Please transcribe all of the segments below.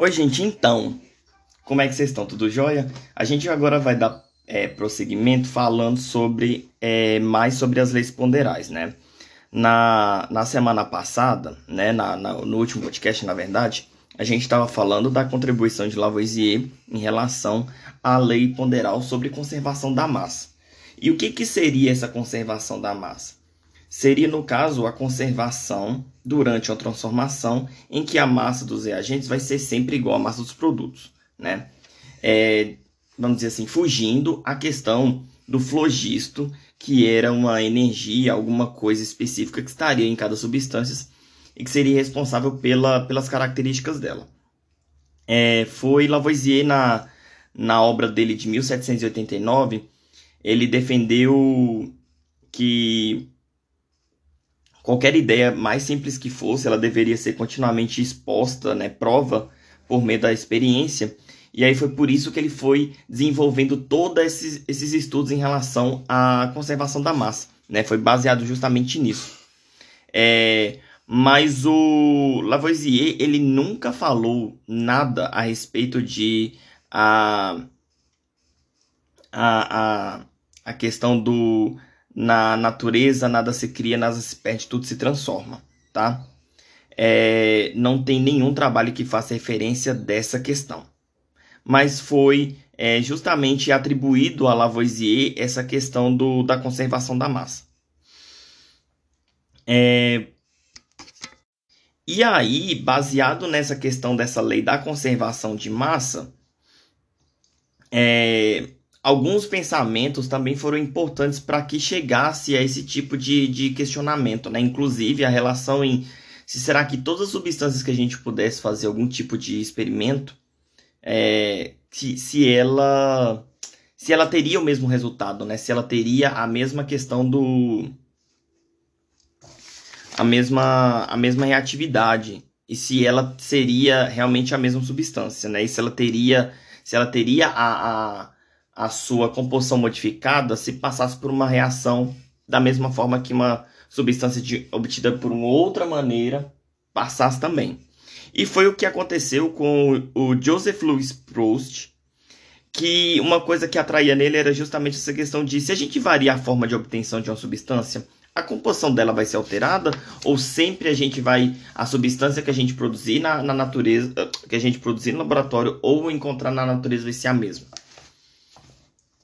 Oi, gente, então, como é que vocês estão? Tudo jóia? A gente agora vai dar é, prosseguimento falando sobre é, mais sobre as leis ponderais, né? Na, na semana passada, né, na, na no último podcast, na verdade, a gente estava falando da contribuição de Lavoisier em relação à lei ponderal sobre conservação da massa. E o que, que seria essa conservação da massa? Seria, no caso, a conservação durante uma transformação em que a massa dos reagentes vai ser sempre igual à massa dos produtos, né? É, vamos dizer assim, fugindo a questão do flogisto, que era uma energia, alguma coisa específica que estaria em cada substância e que seria responsável pela, pelas características dela. É, foi Lavoisier, na, na obra dele de 1789, ele defendeu que Qualquer ideia, mais simples que fosse, ela deveria ser continuamente exposta, né, prova por meio da experiência. E aí foi por isso que ele foi desenvolvendo todos esses, esses estudos em relação à conservação da massa. Né? Foi baseado justamente nisso. É, mas o Lavoisier ele nunca falou nada a respeito de a, a, a, a questão do na natureza nada se cria, nada se perde, tudo se transforma, tá? É, não tem nenhum trabalho que faça referência dessa questão. Mas foi é, justamente atribuído a Lavoisier essa questão do, da conservação da massa. É, e aí, baseado nessa questão dessa lei da conservação de massa, é, alguns pensamentos também foram importantes para que chegasse a esse tipo de, de questionamento, né? Inclusive a relação em se será que todas as substâncias que a gente pudesse fazer algum tipo de experimento, é, se, se ela se ela teria o mesmo resultado, né? Se ela teria a mesma questão do a mesma a mesma reatividade e se ela seria realmente a mesma substância, né? E se ela teria se ela teria a, a a sua composição modificada se passasse por uma reação da mesma forma que uma substância de, obtida por uma outra maneira passasse também. E foi o que aconteceu com o Joseph Louis Proust, que uma coisa que atraía nele era justamente essa questão de se a gente variar a forma de obtenção de uma substância, a composição dela vai ser alterada ou sempre a gente vai a substância que a gente produzir na, na natureza, que a gente produzir no laboratório ou encontrar na natureza vai ser a mesma.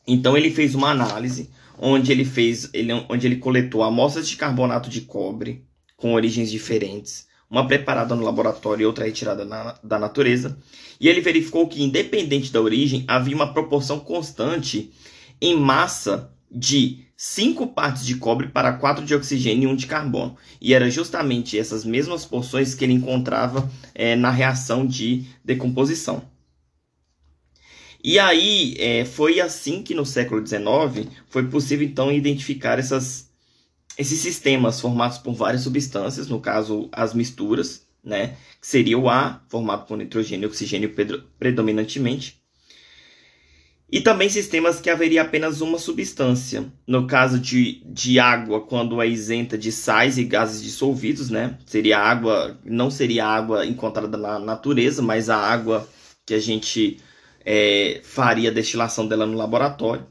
Então ele fez uma análise onde ele fez, ele, onde ele coletou amostras de carbonato de cobre com origens diferentes, uma preparada no laboratório e outra retirada na, da natureza, e ele verificou que independente da origem havia uma proporção constante em massa de 5 partes de cobre para 4 de oxigênio e 1 de carbono. E era justamente essas mesmas porções que ele encontrava é, na reação de decomposição. E aí é, foi assim que no século XIX foi possível então identificar essas, esses sistemas formados por várias substâncias, no caso as misturas, né, que seria o ar formado por nitrogênio e oxigênio predominantemente, e também sistemas que haveria apenas uma substância. No caso de, de água, quando é isenta de sais e gases dissolvidos, né? Seria água, não seria água encontrada na natureza, mas a água que a gente é, faria a destilação dela no laboratório.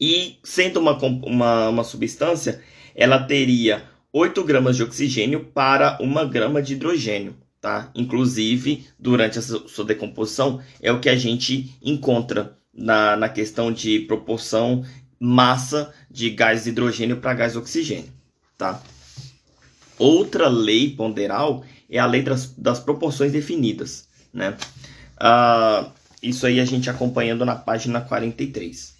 E sendo uma, uma, uma substância, ela teria 8 gramas de oxigênio para 1 grama de hidrogênio. Tá? Inclusive, durante a sua decomposição, é o que a gente encontra na, na questão de proporção massa de gás hidrogênio para gás oxigênio. Tá? Outra lei ponderal é a lei das, das proporções definidas. Né? Uh, isso aí a gente acompanhando na página 43. Uh,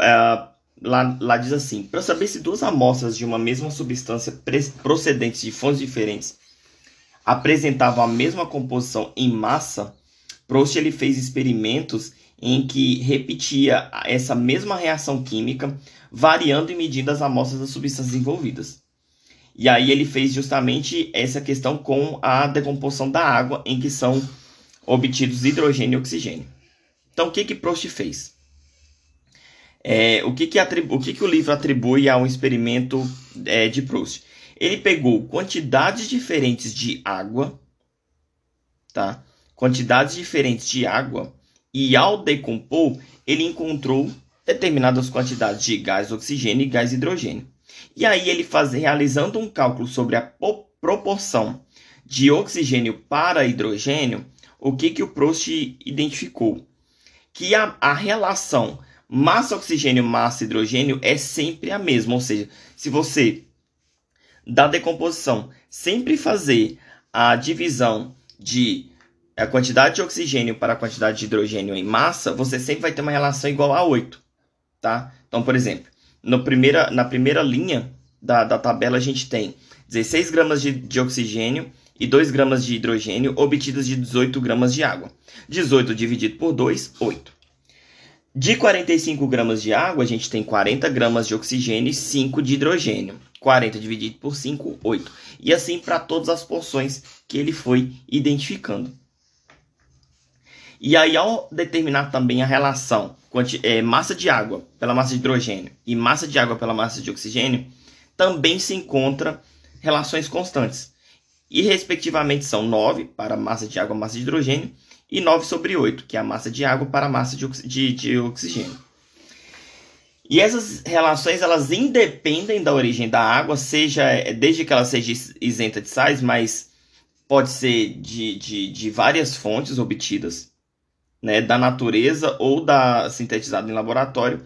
ah, lá, lá diz assim: para saber se duas amostras de uma mesma substância procedentes de fontes diferentes apresentavam a mesma composição em massa, Proust ele fez experimentos em que repetia essa mesma reação química, variando e medindo as amostras das substâncias envolvidas. E aí ele fez justamente essa questão com a decomposição da água, em que são obtidos hidrogênio e oxigênio. Então, o que que Proust fez? É, o que que, o que que o livro atribui a um experimento é, de Proust? Ele pegou quantidades diferentes de água tá? quantidades diferentes de água e ao decompor, ele encontrou determinadas quantidades de gás oxigênio e gás hidrogênio. E aí ele faz, realizando um cálculo sobre a proporção de oxigênio para hidrogênio, o que, que o Proust identificou? Que a, a relação massa oxigênio massa hidrogênio é sempre a mesma, ou seja, se você da decomposição sempre fazer a divisão de a quantidade de oxigênio para a quantidade de hidrogênio em massa, você sempre vai ter uma relação igual a 8, tá? Então, por exemplo, no primeira, na primeira linha da, da tabela a gente tem 16 gramas de, de oxigênio e 2 gramas de hidrogênio obtidos de 18 gramas de água. 18 dividido por 2, 8. De 45 gramas de água, a gente tem 40 gramas de oxigênio e 5 de hidrogênio. 40 dividido por 5, 8. E assim para todas as porções que ele foi identificando. E aí, ao determinar também a relação é, massa de água pela massa de hidrogênio e massa de água pela massa de oxigênio, também se encontra relações constantes. E, respectivamente, são 9 para a massa de água massa de hidrogênio e 9 sobre 8, que é a massa de água para a massa de, de, de oxigênio. E essas relações elas independem da origem da água, seja é, desde que ela seja isenta de sais, mas pode ser de, de, de várias fontes obtidas, né, da natureza ou da sintetizada em laboratório.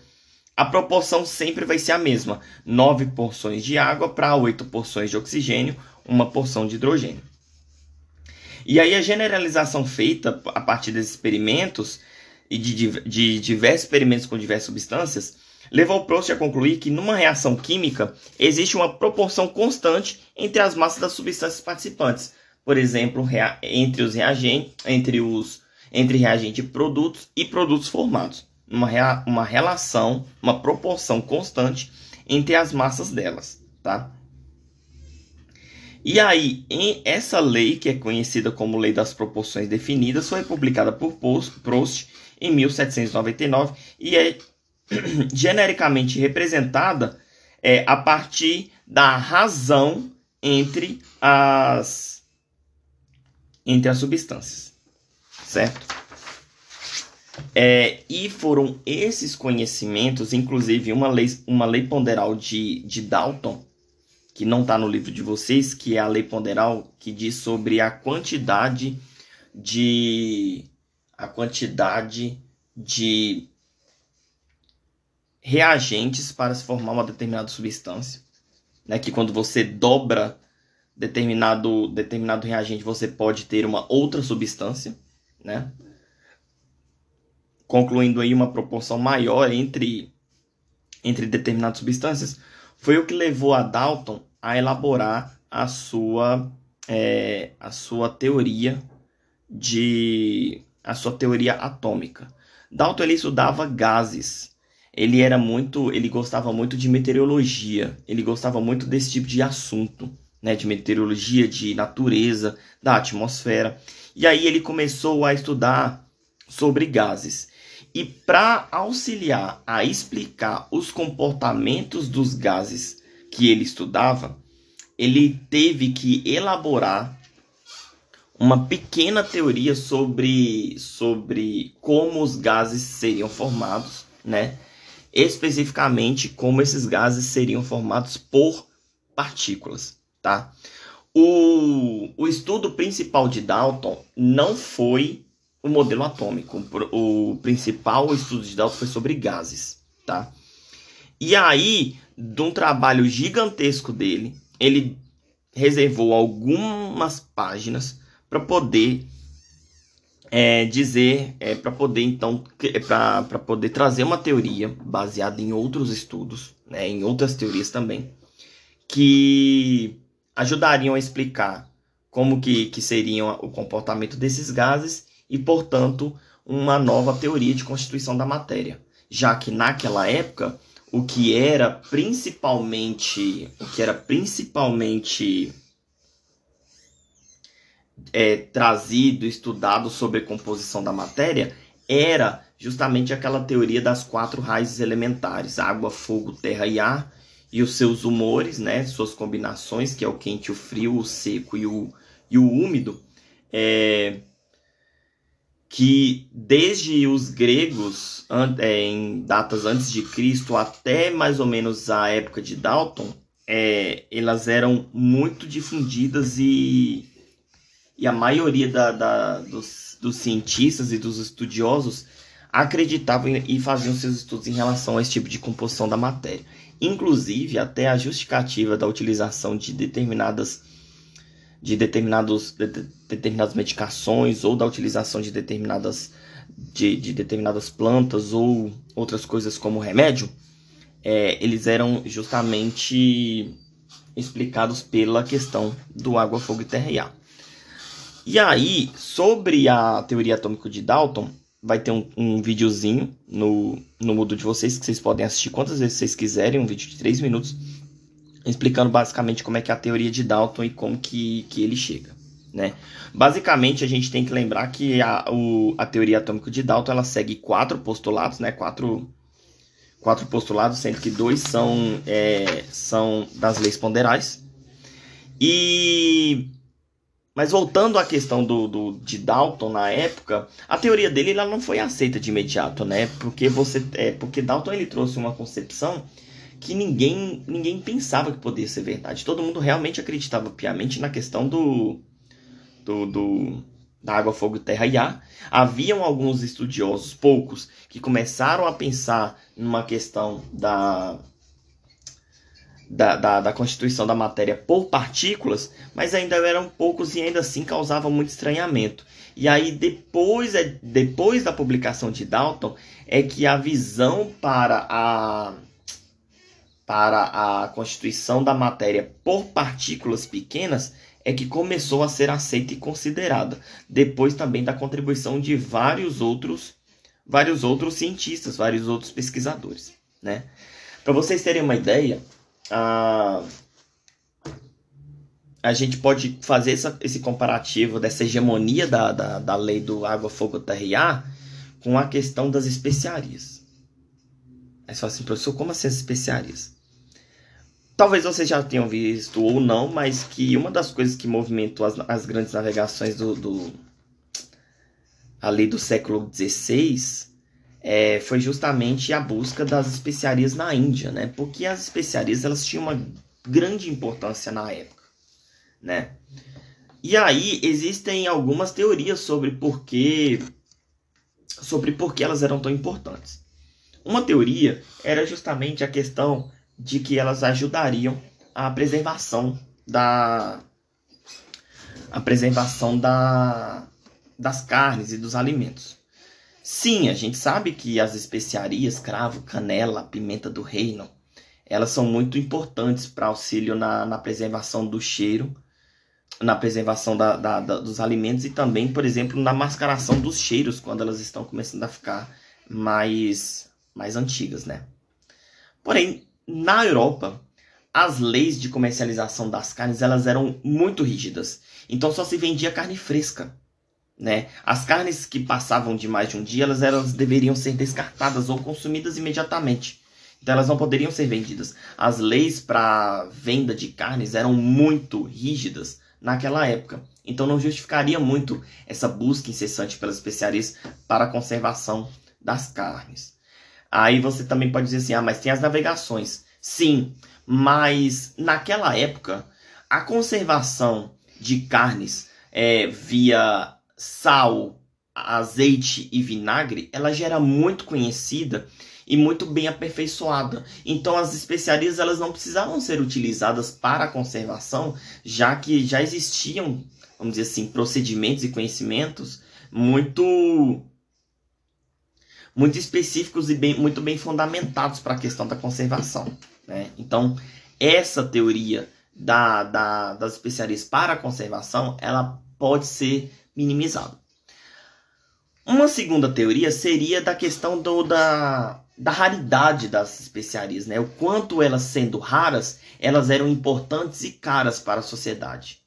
A proporção sempre vai ser a mesma: 9 porções de água para 8 porções de oxigênio, uma porção de hidrogênio. E aí a generalização feita a partir desses experimentos e de, de diversos experimentos com diversas substâncias levou Proust a concluir que numa reação química existe uma proporção constante entre as massas das substâncias participantes. Por exemplo, entre os reagentes, entre os entre reagente produtos e produtos formados. Uma, uma relação, uma proporção constante entre as massas delas, tá? E aí, em essa lei, que é conhecida como Lei das Proporções Definidas, foi publicada por Proust em 1799 e é genericamente representada é, a partir da razão entre as entre as substâncias, certo? É, e foram esses conhecimentos, inclusive uma lei, uma lei ponderal de, de Dalton, que não está no livro de vocês, que é a lei ponderal que diz sobre a quantidade de a quantidade de reagentes para se formar uma determinada substância, né? Que quando você dobra determinado determinado reagente, você pode ter uma outra substância, né? Concluindo aí uma proporção maior entre entre determinadas substâncias, foi o que levou a Dalton a elaborar a sua é, a sua teoria de a sua teoria atômica. Dalton ele estudava gases ele era muito, ele gostava muito de meteorologia, ele gostava muito desse tipo de assunto, né, de meteorologia, de natureza, da atmosfera. E aí ele começou a estudar sobre gases. E para auxiliar a explicar os comportamentos dos gases que ele estudava, ele teve que elaborar uma pequena teoria sobre, sobre como os gases seriam formados, né? especificamente como esses gases seriam formados por partículas, tá? O, o estudo principal de Dalton não foi o modelo atômico. O principal estudo de Dalton foi sobre gases, tá? E aí, de um trabalho gigantesco dele, ele reservou algumas páginas para poder é, dizer é, para poder então é, para poder trazer uma teoria baseada em outros estudos, né, em outras teorias também, que ajudariam a explicar como que, que seriam o comportamento desses gases e, portanto, uma nova teoria de constituição da matéria, já que naquela época o que era principalmente o que era principalmente é, trazido, estudado sobre a composição da matéria era justamente aquela teoria das quatro raízes elementares: água, fogo, terra e ar, e os seus humores, né, suas combinações, que é o quente, o frio, o seco e o, e o úmido, é, que desde os gregos, é, em datas antes de Cristo, até mais ou menos a época de Dalton, é, elas eram muito difundidas e, e a maioria da, da, dos, dos cientistas e dos estudiosos acreditavam e faziam seus estudos em relação a esse tipo de composição da matéria. Inclusive, até a justificativa da utilização de determinadas de determinados de, determinadas medicações ou da utilização de determinadas de, de determinadas plantas ou outras coisas como remédio, é, eles eram justamente explicados pela questão do água, fogo e terra e ar. E aí, sobre a teoria atômica de Dalton, vai ter um, um videozinho no, no Moodle de vocês que vocês podem assistir quantas vezes vocês quiserem, um vídeo de 3 minutos, explicando basicamente como é que é a teoria de Dalton e como que, que ele chega. Né? Basicamente, a gente tem que lembrar que a, o, a teoria atômica de Dalton ela segue quatro postulados, né? quatro, quatro postulados, sendo que dois são, é, são das leis ponderais. E mas voltando à questão do, do, de Dalton na época, a teoria dele ela não foi aceita de imediato, né? Porque você é porque Dalton ele trouxe uma concepção que ninguém, ninguém pensava que poderia ser verdade. Todo mundo realmente acreditava piamente na questão do, do, do da água, fogo, terra e ar. Haviam alguns estudiosos, poucos, que começaram a pensar numa questão da, da, da, da, constituição da matéria por partículas, mas ainda eram poucos e ainda assim causavam muito estranhamento. E aí, depois, é, depois da publicação de Dalton, é que a visão para a para a constituição da matéria por partículas pequenas é que começou a ser aceita e considerada, depois também da contribuição de vários outros vários outros cientistas, vários outros pesquisadores, né? Para vocês terem uma ideia, a, a gente pode fazer essa, esse comparativo dessa hegemonia da, da, da lei do água, fogo, terra e ar com a questão das especiarias. Aí você fala assim, professor, como assim as especiarias? Talvez vocês já tenham visto ou não, mas que uma das coisas que movimentou as, as grandes navegações do, do ali do século XVI é, foi justamente a busca das especiarias na Índia, né? Porque as especiarias elas tinham uma grande importância na época, né? E aí existem algumas teorias sobre por que sobre por que elas eram tão importantes. Uma teoria era justamente a questão de que elas ajudariam a preservação da a preservação da, das carnes e dos alimentos. Sim, a gente sabe que as especiarias, cravo, canela, pimenta do reino, elas são muito importantes para auxílio na, na preservação do cheiro, na preservação da, da, da, dos alimentos e também, por exemplo, na mascaração dos cheiros quando elas estão começando a ficar mais, mais antigas, né? Porém, na Europa, as leis de comercialização das carnes elas eram muito rígidas. Então só se vendia carne fresca. Né? As carnes que passavam de mais de um dia, elas, elas deveriam ser descartadas ou consumidas imediatamente. Então elas não poderiam ser vendidas. As leis para venda de carnes eram muito rígidas naquela época. Então não justificaria muito essa busca incessante pelas especiarias para a conservação das carnes. Aí você também pode dizer assim: ah, mas tem as navegações. Sim, mas naquela época, a conservação de carnes é, via sal, azeite e vinagre, ela já era muito conhecida e muito bem aperfeiçoada. Então as especiarias elas não precisavam ser utilizadas para a conservação, já que já existiam, vamos dizer assim, procedimentos e conhecimentos muito muito específicos e bem, muito bem fundamentados para a questão da conservação. Né? Então, essa teoria da, da, das especiarias para a conservação, ela pode ser minimizada. Uma segunda teoria seria da questão do, da, da raridade das especiarias, né? O quanto elas sendo raras, elas eram importantes e caras para a sociedade.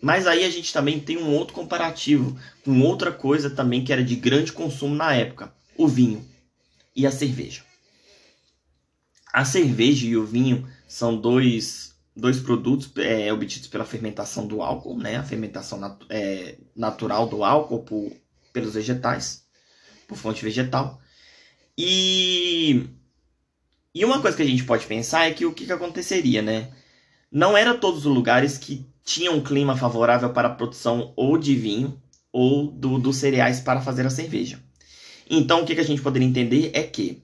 Mas aí a gente também tem um outro comparativo com outra coisa também que era de grande consumo na época, o vinho e a cerveja. A cerveja e o vinho são dois, dois produtos é, obtidos pela fermentação do álcool, né? A fermentação nat é, natural do álcool por, pelos vegetais, por fonte vegetal. E, e uma coisa que a gente pode pensar é que o que, que aconteceria, né? Não era todos os lugares que tinham um clima favorável para a produção ou de vinho ou do, dos cereais para fazer a cerveja. Então, o que, que a gente poderia entender é que,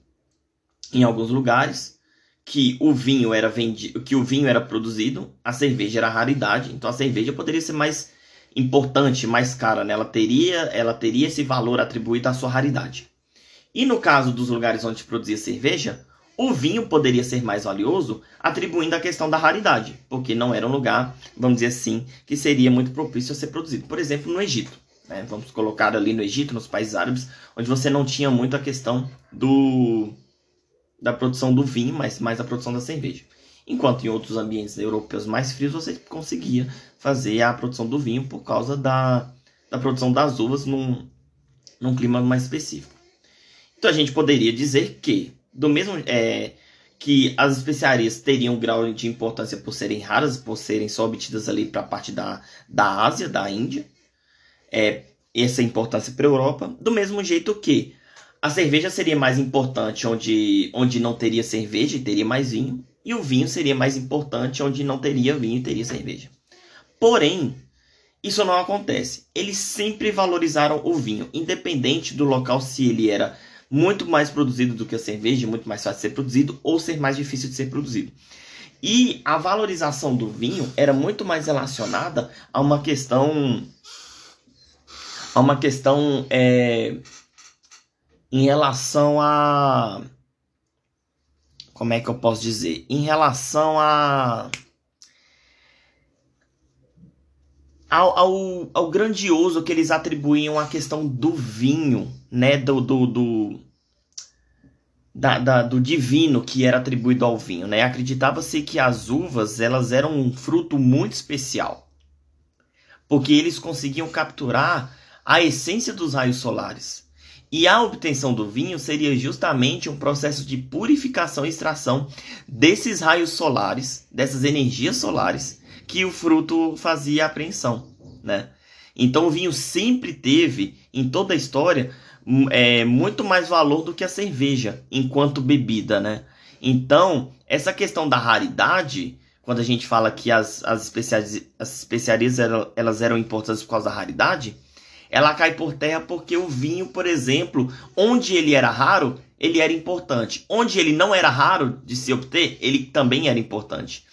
em alguns lugares, que o vinho era vendido, que o vinho era produzido, a cerveja era raridade, então a cerveja poderia ser mais importante, mais cara, né? Ela teria, ela teria esse valor atribuído à sua raridade. E no caso dos lugares onde produzia cerveja, o vinho poderia ser mais valioso, atribuindo a questão da raridade, porque não era um lugar, vamos dizer assim, que seria muito propício a ser produzido. Por exemplo, no Egito. Né? Vamos colocar ali no Egito, nos países árabes, onde você não tinha muito a questão do da produção do vinho, mas mais a produção da cerveja. Enquanto em outros ambientes europeus mais frios você conseguia fazer a produção do vinho por causa da, da produção das uvas num, num clima mais específico. Então a gente poderia dizer que, do mesmo é, que as especiarias teriam grau de importância por serem raras, por serem só obtidas ali para a parte da, da Ásia, da Índia, é, essa importância para a Europa, do mesmo jeito que a cerveja seria mais importante onde, onde não teria cerveja e teria mais vinho, e o vinho seria mais importante onde não teria vinho e teria cerveja. Porém, isso não acontece. Eles sempre valorizaram o vinho, independente do local se ele era muito mais produzido do que a cerveja, muito mais fácil de ser produzido ou ser mais difícil de ser produzido. E a valorização do vinho era muito mais relacionada a uma questão a uma questão é, em relação a como é que eu posso dizer? Em relação a ao, ao, ao, grandioso que eles atribuíam à questão do vinho, né? Do, do, do, da, da, do divino que era atribuído ao vinho, né? Acreditava-se que as uvas elas eram um fruto muito especial, porque eles conseguiam capturar a essência dos raios solares. E a obtenção do vinho seria justamente um processo de purificação e extração desses raios solares, dessas energias solares, que o fruto fazia apreensão, né? Então o vinho sempre teve, em toda a história, é, muito mais valor do que a cerveja enquanto bebida, né? Então, essa questão da raridade, quando a gente fala que as, as, especiarias, as especiarias elas eram importantes por causa da raridade, ela cai por terra porque o vinho, por exemplo, onde ele era raro, ele era importante. Onde ele não era raro de se obter, ele também era importante.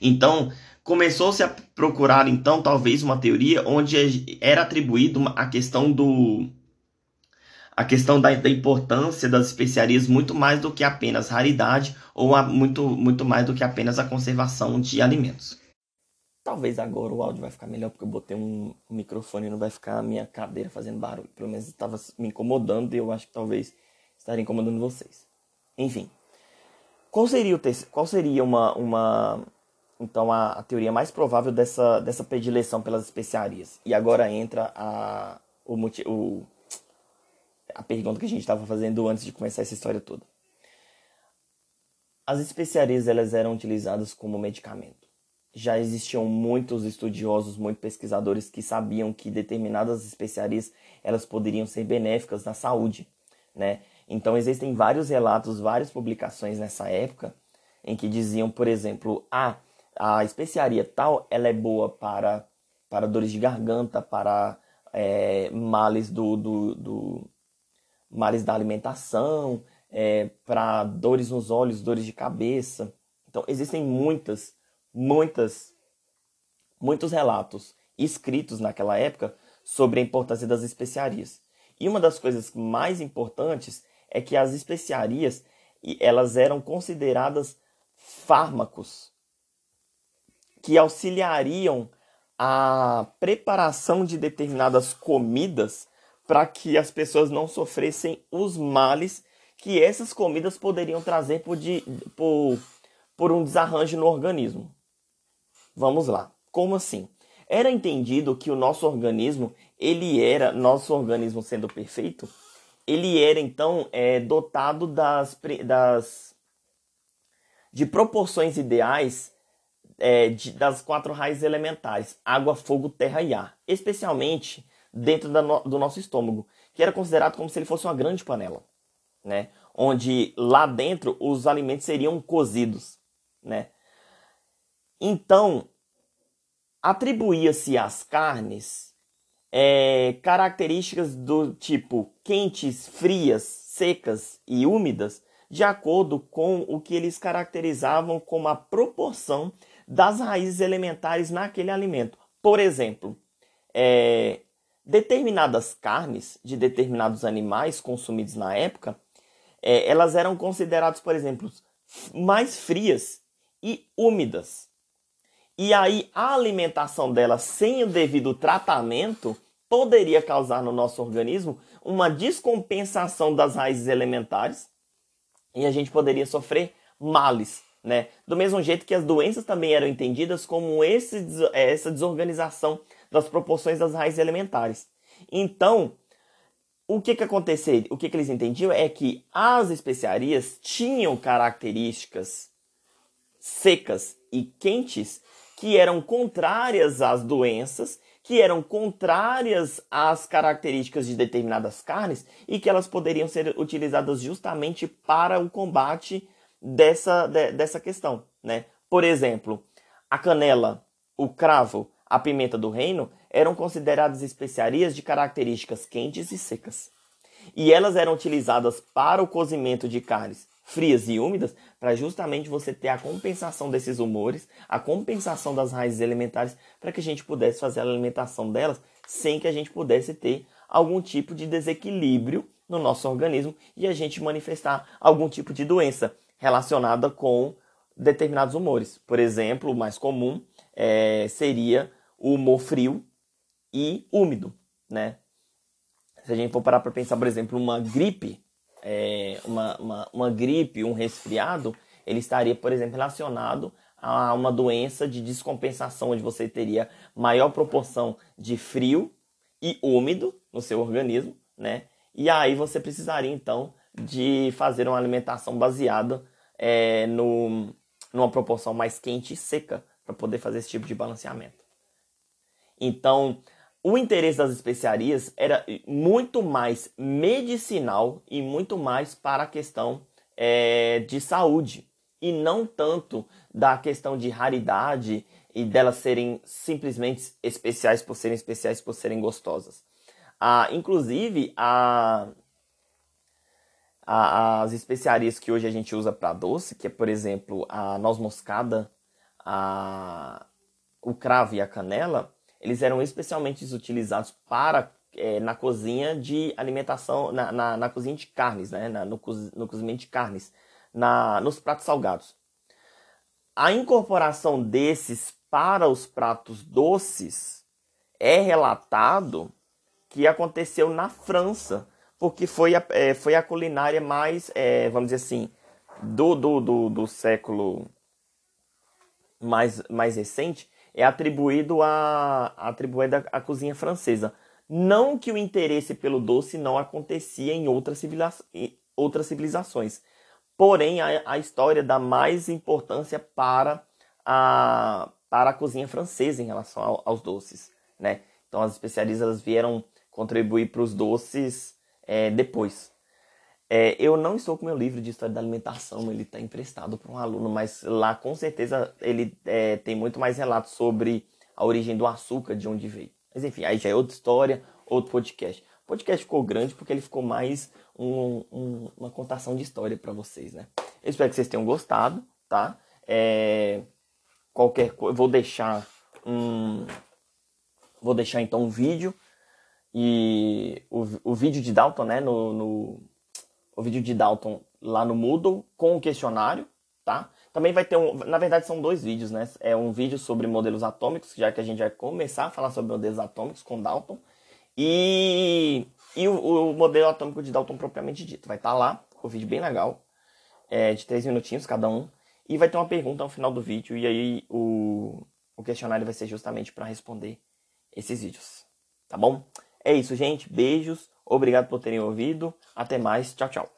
Então, começou-se a procurar então talvez uma teoria onde era atribuído a questão do a questão da, da, importância das especiarias muito mais do que apenas raridade ou a, muito muito mais do que apenas a conservação de alimentos. Talvez agora o áudio vai ficar melhor porque eu botei um microfone e não vai ficar a minha cadeira fazendo barulho. Pelo menos estava me incomodando e eu acho que talvez estaria incomodando vocês. Enfim, qual seria o qual seria uma uma então a, a, teoria mais provável dessa, dessa predileção pelas especiarias. E agora entra a, o, o, a pergunta que a gente estava fazendo antes de começar essa história toda. As especiarias elas eram utilizadas como medicamento. Já existiam muitos estudiosos, muitos pesquisadores que sabiam que determinadas especiarias elas poderiam ser benéficas na saúde, né? Então existem vários relatos, várias publicações nessa época em que diziam, por exemplo, ah, a especiaria tal ela é boa para, para dores de garganta, para é, males do, do, do, males da alimentação, é, para dores nos olhos, dores de cabeça. Então existem muitas, muitas, muitos relatos escritos naquela época sobre a importância das especiarias. E uma das coisas mais importantes é que as especiarias elas eram consideradas fármacos que auxiliariam a preparação de determinadas comidas para que as pessoas não sofressem os males que essas comidas poderiam trazer por, de, por, por um desarranjo no organismo. Vamos lá. Como assim? Era entendido que o nosso organismo, ele era, nosso organismo sendo perfeito, ele era então é, dotado das, das de proporções ideais é, de, das quatro raízes elementares: água, fogo, terra e ar. Especialmente dentro no, do nosso estômago, que era considerado como se ele fosse uma grande panela, né? Onde lá dentro os alimentos seriam cozidos, né? Então, atribuía-se às carnes é, características do tipo quentes, frias, secas e úmidas, de acordo com o que eles caracterizavam como a proporção das raízes elementares naquele alimento. Por exemplo, é, determinadas carnes de determinados animais consumidos na época, é, elas eram consideradas, por exemplo, mais frias e úmidas. E aí a alimentação delas sem o devido tratamento poderia causar no nosso organismo uma descompensação das raízes elementares e a gente poderia sofrer males, né? Do mesmo jeito que as doenças também eram entendidas como esse, é, essa desorganização das proporções das raízes elementares. Então, o que que acontecia? O que que eles entendiam é que as especiarias tinham características secas e quentes que eram contrárias às doenças, que eram contrárias às características de determinadas carnes e que elas poderiam ser utilizadas justamente para o combate dessa, de, dessa questão, né? Por exemplo, a canela, o cravo, a pimenta do reino eram consideradas especiarias de características quentes e secas. E elas eram utilizadas para o cozimento de carnes frias e úmidas para justamente você ter a compensação desses humores, a compensação das raízes elementares para que a gente pudesse fazer a alimentação delas sem que a gente pudesse ter algum tipo de desequilíbrio no nosso organismo e a gente manifestar algum tipo de doença relacionada com determinados humores. Por exemplo, o mais comum é, seria o humor frio e úmido, né? Se a gente for parar para pensar, por exemplo, uma gripe, é, uma, uma, uma gripe, um resfriado, ele estaria, por exemplo, relacionado a uma doença de descompensação, onde você teria maior proporção de frio e úmido no seu organismo, né? E aí você precisaria, então, de fazer uma alimentação baseada é, no, numa proporção mais quente e seca para poder fazer esse tipo de balanceamento. Então, o interesse das especiarias era muito mais medicinal e muito mais para a questão é, de saúde e não tanto da questão de raridade e delas serem simplesmente especiais por serem especiais por serem gostosas. Ah, inclusive, a, a, as especiarias que hoje a gente usa para doce, que é, por exemplo, a noz moscada, a, o cravo e a canela, eles eram especialmente utilizados para é, na cozinha de alimentação, na, na, na cozinha de carnes, né? Na, no, no cozimento de carnes, na, nos pratos salgados. A incorporação desses para os pratos doces é relatado que aconteceu na França, porque foi a, é, foi a culinária mais, é, vamos dizer assim, do, do, do, do século mais, mais recente, é atribuído a atribuído à cozinha francesa. Não que o interesse pelo doce não acontecia em outras, civiliza outras civilizações. Porém, a, a, história dá mais importância para a, para a cozinha francesa em relação ao, aos doces. Né? Então, as especialistas vieram contribuir para os doces é, depois. É, eu não estou com meu livro de história da alimentação, ele está emprestado para um aluno, mas lá com certeza ele é, tem muito mais relatos sobre a origem do açúcar, de onde veio. Mas enfim, aí já é outra história, outro podcast. O podcast ficou grande porque ele ficou mais um, um, uma contação de história para vocês, né? Eu espero que vocês tenham gostado, tá? É, qualquer coisa, vou deixar um, vou deixar então um vídeo e o, o vídeo de Dalton, né, no, no o vídeo de Dalton lá no Moodle com o questionário, tá? Também vai ter um, na verdade são dois vídeos, né? É um vídeo sobre modelos atômicos, já que a gente vai começar a falar sobre modelos atômicos com Dalton, e, e o, o modelo atômico de Dalton propriamente dito. Vai estar tá lá, o vídeo bem legal, é, de três minutinhos cada um, e vai ter uma pergunta no final do vídeo, e aí o, o questionário vai ser justamente para responder esses vídeos, tá bom? É isso, gente. Beijos. Obrigado por terem ouvido. Até mais. Tchau, tchau.